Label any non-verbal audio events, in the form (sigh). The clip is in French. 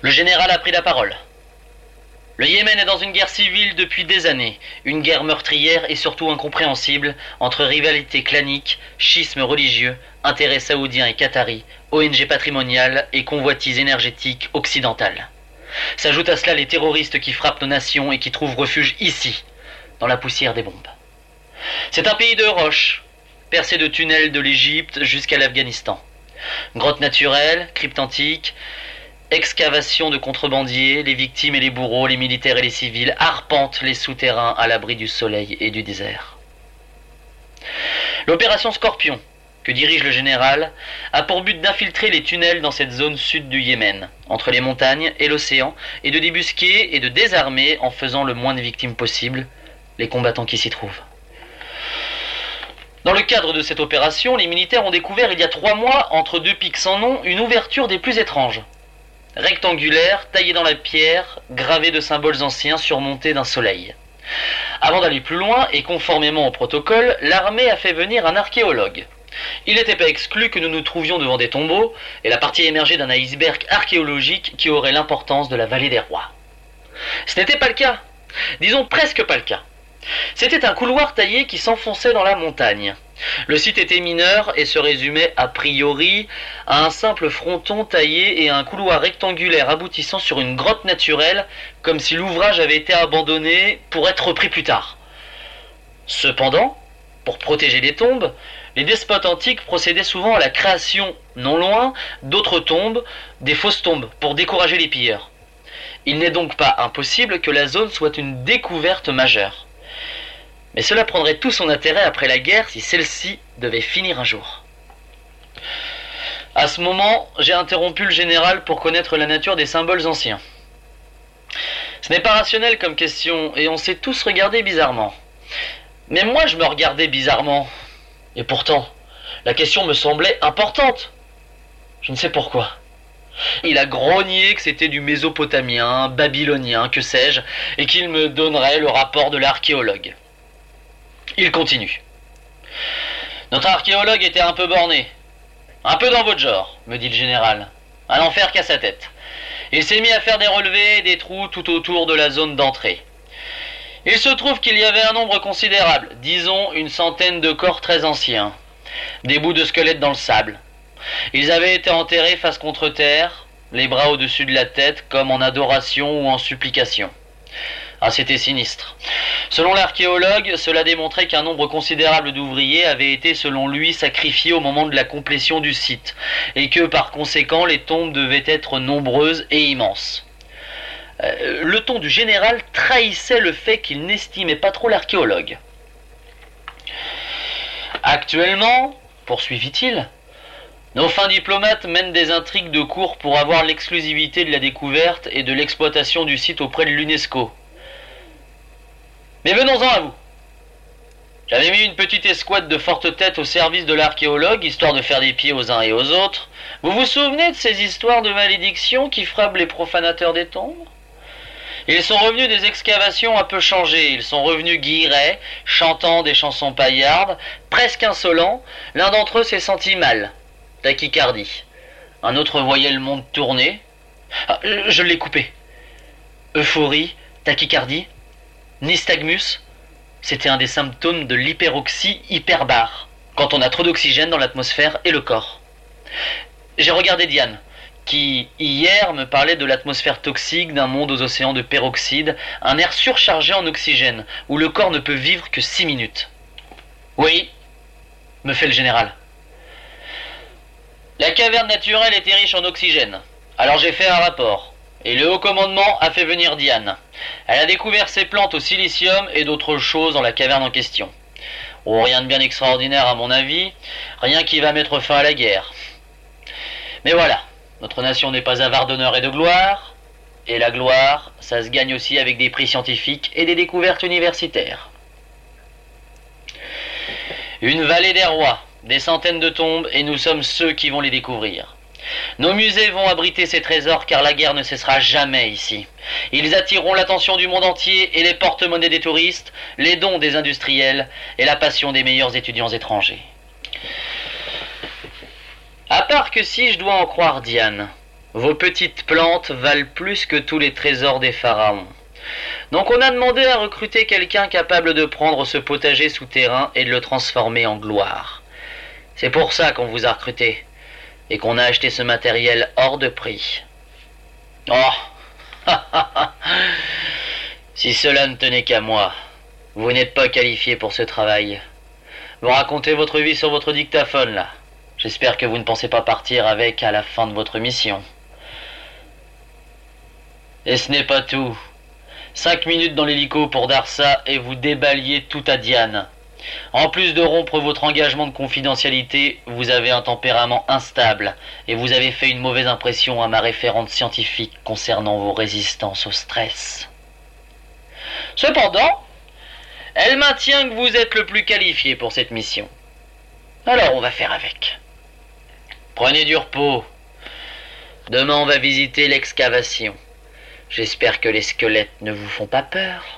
Le général a pris la parole. Le Yémen est dans une guerre civile depuis des années, une guerre meurtrière et surtout incompréhensible entre rivalité clanique, schisme religieux, intérêts saoudiens et qataris, ONG patrimoniales et convoitises énergétiques occidentales. S'ajoutent à cela les terroristes qui frappent nos nations et qui trouvent refuge ici, dans la poussière des bombes. C'est un pays de roches, percé de tunnels de l'Égypte jusqu'à l'Afghanistan. Grottes naturelles, cryptes antiques, excavations de contrebandiers, les victimes et les bourreaux, les militaires et les civils arpentent les souterrains à l'abri du soleil et du désert. L'opération Scorpion, que dirige le général, a pour but d'infiltrer les tunnels dans cette zone sud du Yémen, entre les montagnes et l'océan, et de débusquer et de désarmer en faisant le moins de victimes possible les combattants qui s'y trouvent. Dans le cadre de cette opération, les militaires ont découvert il y a trois mois, entre deux pics sans nom, une ouverture des plus étranges. Rectangulaire, taillée dans la pierre, gravée de symboles anciens surmontés d'un soleil. Avant d'aller plus loin, et conformément au protocole, l'armée a fait venir un archéologue. Il n'était pas exclu que nous nous trouvions devant des tombeaux et la partie émergée d'un iceberg archéologique qui aurait l'importance de la vallée des rois. Ce n'était pas le cas. Disons presque pas le cas. C'était un couloir taillé qui s'enfonçait dans la montagne. Le site était mineur et se résumait a priori à un simple fronton taillé et à un couloir rectangulaire aboutissant sur une grotte naturelle, comme si l'ouvrage avait été abandonné pour être repris plus tard. Cependant, pour protéger les tombes, les despotes antiques procédaient souvent à la création, non loin, d'autres tombes, des fausses tombes, pour décourager les pilleurs. Il n'est donc pas impossible que la zone soit une découverte majeure. Mais cela prendrait tout son intérêt après la guerre si celle-ci devait finir un jour. À ce moment, j'ai interrompu le général pour connaître la nature des symboles anciens. Ce n'est pas rationnel comme question, et on s'est tous regardé bizarrement. Mais moi, je me regardais bizarrement. Et pourtant, la question me semblait importante. Je ne sais pourquoi. Il a grogné que c'était du mésopotamien, babylonien, que sais-je, et qu'il me donnerait le rapport de l'archéologue. Il continue. Notre archéologue était un peu borné. Un peu dans votre genre, me dit le général. Un enfer qu'à sa tête. Il s'est mis à faire des relevés et des trous tout autour de la zone d'entrée. Il se trouve qu'il y avait un nombre considérable, disons une centaine de corps très anciens, des bouts de squelettes dans le sable. Ils avaient été enterrés face contre terre, les bras au-dessus de la tête, comme en adoration ou en supplication. Ah, c'était sinistre. Selon l'archéologue, cela démontrait qu'un nombre considérable d'ouvriers avaient été, selon lui, sacrifiés au moment de la complétion du site, et que, par conséquent, les tombes devaient être nombreuses et immenses. Euh, le ton du général trahissait le fait qu'il n'estimait pas trop l'archéologue. Actuellement, poursuivit-il, nos fins diplomates mènent des intrigues de cours pour avoir l'exclusivité de la découverte et de l'exploitation du site auprès de l'UNESCO. Mais venons-en à vous. J'avais mis une petite escouade de fortes têtes au service de l'archéologue, histoire de faire des pieds aux uns et aux autres. Vous vous souvenez de ces histoires de malédiction qui frappent les profanateurs des tombes? Ils sont revenus des excavations un peu changées. Ils sont revenus guillerets, chantant des chansons paillardes, presque insolents. L'un d'entre eux s'est senti mal. Tachycardie. Un autre voyait le monde tourner. Ah, je l'ai coupé. Euphorie, tachycardie, Nystagmus, c'était un des symptômes de l'hyperoxie hyperbare, quand on a trop d'oxygène dans l'atmosphère et le corps. J'ai regardé Diane, qui hier me parlait de l'atmosphère toxique d'un monde aux océans de peroxyde, un air surchargé en oxygène, où le corps ne peut vivre que six minutes. Oui, me fait le général. La caverne naturelle était riche en oxygène. Alors j'ai fait un rapport. Et le haut commandement a fait venir Diane. Elle a découvert ces plantes au silicium et d'autres choses dans la caverne en question. Oh, rien de bien extraordinaire à mon avis, rien qui va mettre fin à la guerre. Mais voilà, notre nation n'est pas avare d'honneur et de gloire, et la gloire, ça se gagne aussi avec des prix scientifiques et des découvertes universitaires. Une vallée des rois, des centaines de tombes, et nous sommes ceux qui vont les découvrir. Nos musées vont abriter ces trésors car la guerre ne cessera jamais ici. Ils attireront l'attention du monde entier et les porte-monnaies des touristes, les dons des industriels et la passion des meilleurs étudiants étrangers. À part que si je dois en croire Diane, Vos petites plantes valent plus que tous les trésors des pharaons. Donc on a demandé à recruter quelqu'un capable de prendre ce potager souterrain et de le transformer en gloire. C'est pour ça qu'on vous a recruté et qu'on a acheté ce matériel hors de prix. Oh (laughs) Si cela ne tenait qu'à moi, vous n'êtes pas qualifié pour ce travail. Vous racontez votre vie sur votre dictaphone là. J'espère que vous ne pensez pas partir avec à la fin de votre mission. Et ce n'est pas tout. Cinq minutes dans l'hélico pour Darsa et vous débaliez tout à Diane. En plus de rompre votre engagement de confidentialité, vous avez un tempérament instable et vous avez fait une mauvaise impression à ma référente scientifique concernant vos résistances au stress. Cependant, elle maintient que vous êtes le plus qualifié pour cette mission. Alors on va faire avec. Prenez du repos. Demain on va visiter l'excavation. J'espère que les squelettes ne vous font pas peur.